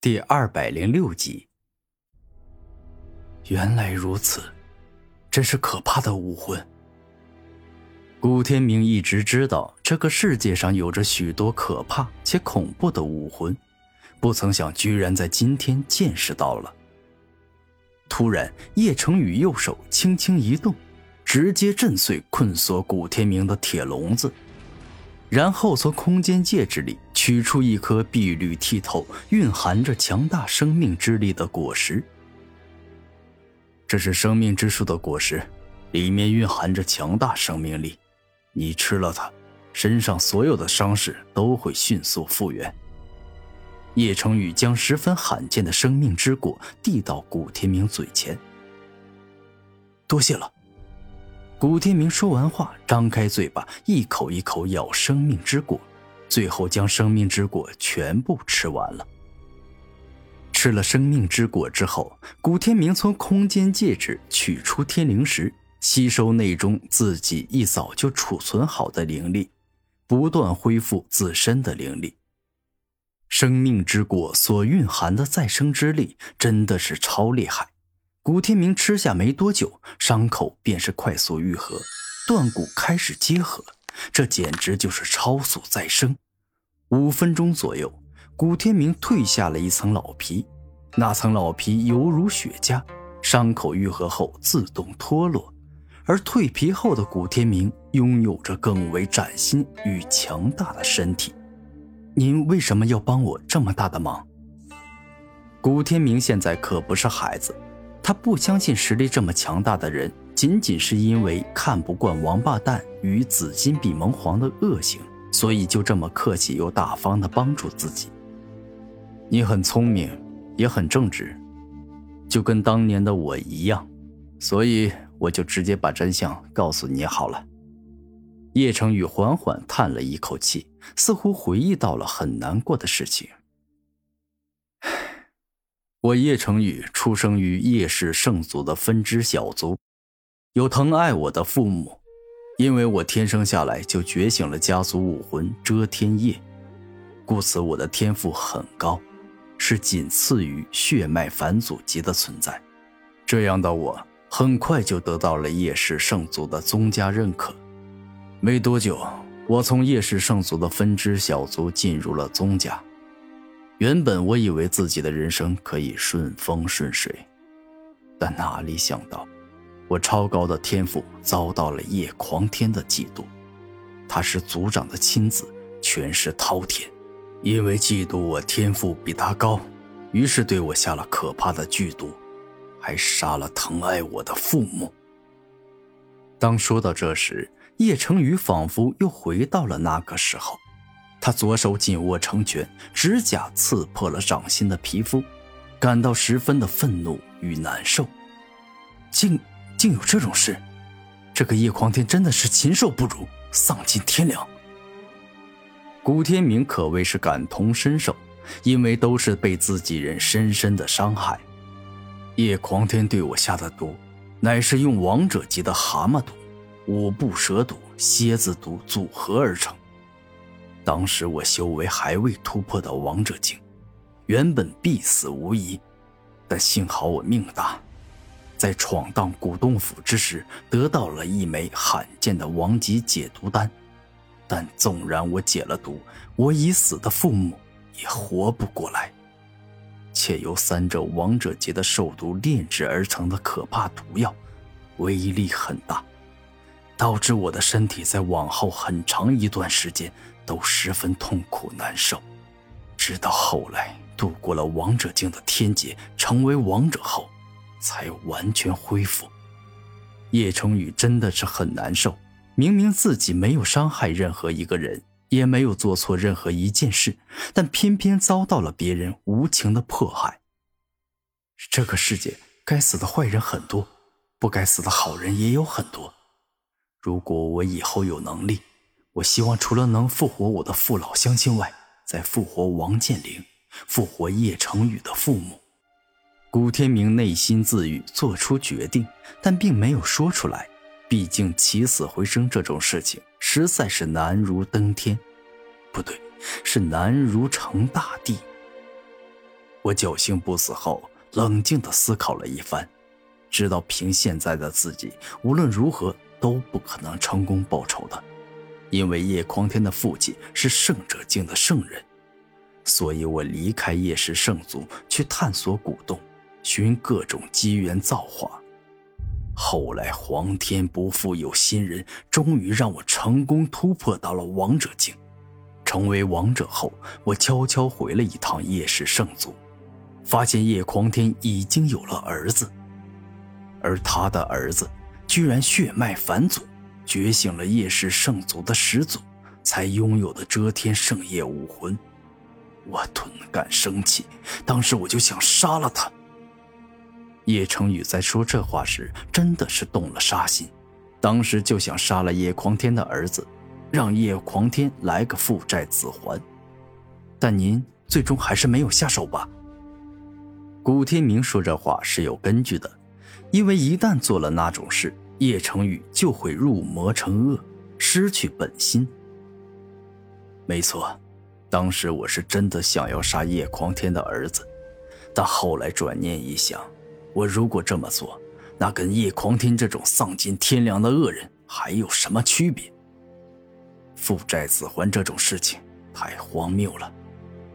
第二百零六集。原来如此，真是可怕的武魂。古天明一直知道这个世界上有着许多可怕且恐怖的武魂，不曾想居然在今天见识到了。突然，叶成宇右手轻轻一动，直接震碎困锁古天明的铁笼子。然后从空间戒指里取出一颗碧绿剔透、蕴含着强大生命之力的果实。这是生命之树的果实，里面蕴含着强大生命力。你吃了它，身上所有的伤势都会迅速复原。叶成宇将十分罕见的生命之果递到古天明嘴前。多谢了。古天明说完话，张开嘴巴，一口一口咬生命之果，最后将生命之果全部吃完了。吃了生命之果之后，古天明从空间戒指取出天灵石，吸收内中自己一早就储存好的灵力，不断恢复自身的灵力。生命之果所蕴含的再生之力真的是超厉害。古天明吃下没多久，伤口便是快速愈合，断骨开始结合，这简直就是超速再生。五分钟左右，古天明褪下了一层老皮，那层老皮犹如雪茄，伤口愈合后自动脱落，而蜕皮后的古天明拥有着更为崭新与强大的身体。您为什么要帮我这么大的忙？古天明现在可不是孩子。他不相信实力这么强大的人，仅仅是因为看不惯王八蛋与紫金比蒙皇的恶行，所以就这么客气又大方的帮助自己。你很聪明，也很正直，就跟当年的我一样，所以我就直接把真相告诉你好了。叶成宇缓缓叹了一口气，似乎回忆到了很难过的事情。我叶成宇出生于叶氏圣族的分支小族，有疼爱我的父母。因为我天生下来就觉醒了家族武魂遮天夜，故此我的天赋很高，是仅次于血脉返祖级的存在。这样的我很快就得到了叶氏圣族的宗家认可。没多久，我从叶氏圣族的分支小族进入了宗家。原本我以为自己的人生可以顺风顺水，但哪里想到，我超高的天赋遭到了叶狂天的嫉妒。他是族长的亲子，权势滔天，因为嫉妒我天赋比他高，于是对我下了可怕的剧毒，还杀了疼爱我的父母。当说到这时，叶成宇仿佛又回到了那个时候。他左手紧握成拳，指甲刺破了掌心的皮肤，感到十分的愤怒与难受。竟竟有这种事，这个叶狂天真的是禽兽不如，丧尽天良。古天明可谓是感同身受，因为都是被自己人深深的伤害。叶狂天对我下的毒，乃是用王者级的蛤蟆毒、五步蛇毒、蝎子毒组合而成。当时我修为还未突破到王者境，原本必死无疑，但幸好我命大，在闯荡古洞府之时得到了一枚罕见的王级解毒丹。但纵然我解了毒，我已死的父母也活不过来。且由三者王者级的兽毒炼制而成的可怕毒药，威力很大，导致我的身体在往后很长一段时间。都十分痛苦难受，直到后来度过了王者境的天劫，成为王者后，才完全恢复。叶成宇真的是很难受，明明自己没有伤害任何一个人，也没有做错任何一件事，但偏偏遭到了别人无情的迫害。这个世界该死的坏人很多，不该死的好人也有很多。如果我以后有能力，我希望除了能复活我的父老乡亲外，再复活王健林，复活叶成宇的父母。古天明内心自语，做出决定，但并没有说出来。毕竟起死回生这种事情实在是难如登天，不对，是难如成大地。我侥幸不死后，冷静地思考了一番，知道凭现在的自己，无论如何都不可能成功报仇的，因为叶狂天的父亲是圣者境的圣人，所以我离开叶氏圣族去探索古洞，寻各种机缘造化。后来皇天不负有心人，终于让我成功突破到了王者境。成为王者后，我悄悄回了一趟叶氏圣族，发现叶狂天已经有了儿子，而他的儿子居然血脉返祖，觉醒了叶氏圣族的始祖才拥有的遮天圣夜武魂。我顿感生气，当时我就想杀了他。叶成宇在说这话时，真的是动了杀心，当时就想杀了叶狂天的儿子，让叶狂天来个父债子还。但您最终还是没有下手吧？古天明说这话是有根据的，因为一旦做了那种事，叶成宇就会入魔成恶，失去本心。没错，当时我是真的想要杀叶狂天的儿子，但后来转念一想。我如果这么做，那跟叶狂天这种丧尽天良的恶人还有什么区别？父债子还这种事情太荒谬了，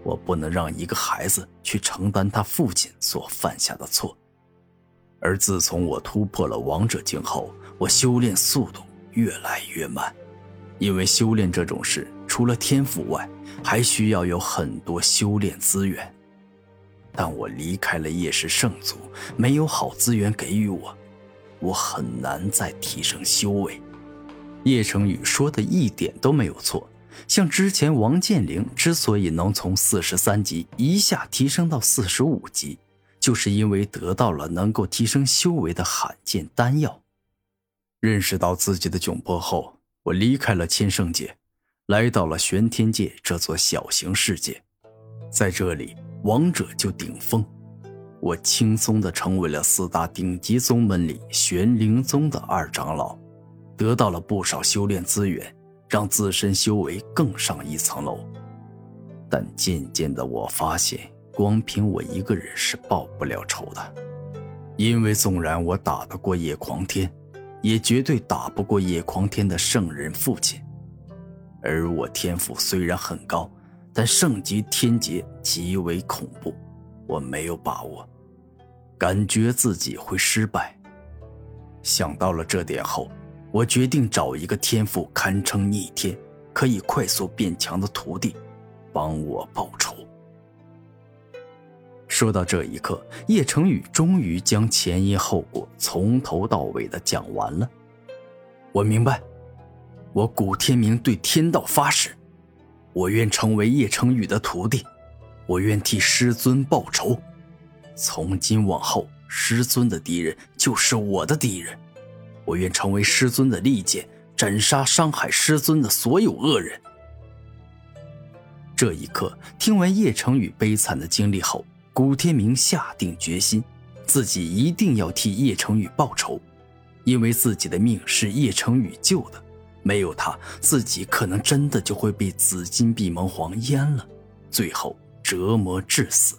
我不能让一个孩子去承担他父亲所犯下的错。而自从我突破了王者境后，我修炼速度越来越慢，因为修炼这种事除了天赋外，还需要有很多修炼资源。但我离开了叶氏圣族，没有好资源给予我，我很难再提升修为。叶成宇说的一点都没有错，像之前王健林之所以能从四十三级一下提升到四十五级，就是因为得到了能够提升修为的罕见丹药。认识到自己的窘迫后，我离开了千圣界，来到了玄天界这座小型世界，在这里。王者就顶峰，我轻松的成为了四大顶级宗门里玄灵宗的二长老，得到了不少修炼资源，让自身修为更上一层楼。但渐渐的，我发现光凭我一个人是报不了仇的，因为纵然我打得过叶狂天，也绝对打不过叶狂天的圣人父亲，而我天赋虽然很高。但圣级天劫极为恐怖，我没有把握，感觉自己会失败。想到了这点后，我决定找一个天赋堪称逆天、可以快速变强的徒弟，帮我报仇。说到这一刻，叶成宇终于将前因后果从头到尾的讲完了。我明白，我古天明对天道发誓。我愿成为叶成宇的徒弟，我愿替师尊报仇。从今往后，师尊的敌人就是我的敌人。我愿成为师尊的利剑，斩杀伤害师尊的所有恶人。这一刻，听完叶成宇悲惨的经历后，古天明下定决心，自己一定要替叶成宇报仇，因为自己的命是叶成宇救的。没有他，自己可能真的就会被紫金碧蒙皇阉了，最后折磨致死。